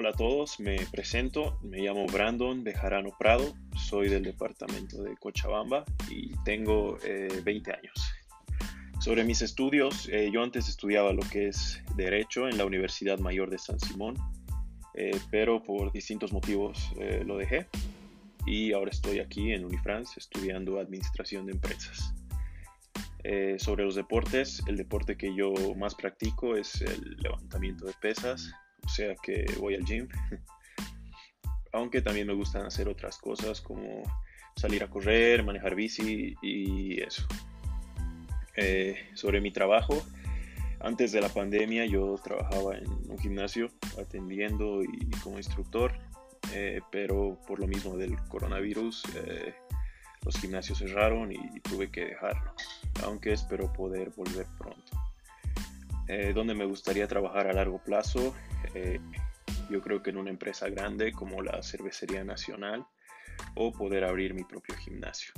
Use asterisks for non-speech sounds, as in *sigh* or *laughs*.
Hola a todos, me presento, me llamo Brandon Bejarano Prado, soy del departamento de Cochabamba y tengo 20 años. Sobre mis estudios, yo antes estudiaba lo que es Derecho en la Universidad Mayor de San Simón, pero por distintos motivos lo dejé y ahora estoy aquí en Unifrance estudiando Administración de Empresas. Eh, sobre los deportes, el deporte que yo más practico es el levantamiento de pesas, o sea que voy al gym. *laughs* Aunque también me gustan hacer otras cosas como salir a correr, manejar bici y eso. Eh, sobre mi trabajo, antes de la pandemia yo trabajaba en un gimnasio atendiendo y como instructor, eh, pero por lo mismo del coronavirus los gimnasios cerraron y tuve que dejarlo, aunque espero poder volver pronto. Eh, donde me gustaría trabajar a largo plazo, eh, yo creo que en una empresa grande como la Cervecería Nacional o poder abrir mi propio gimnasio.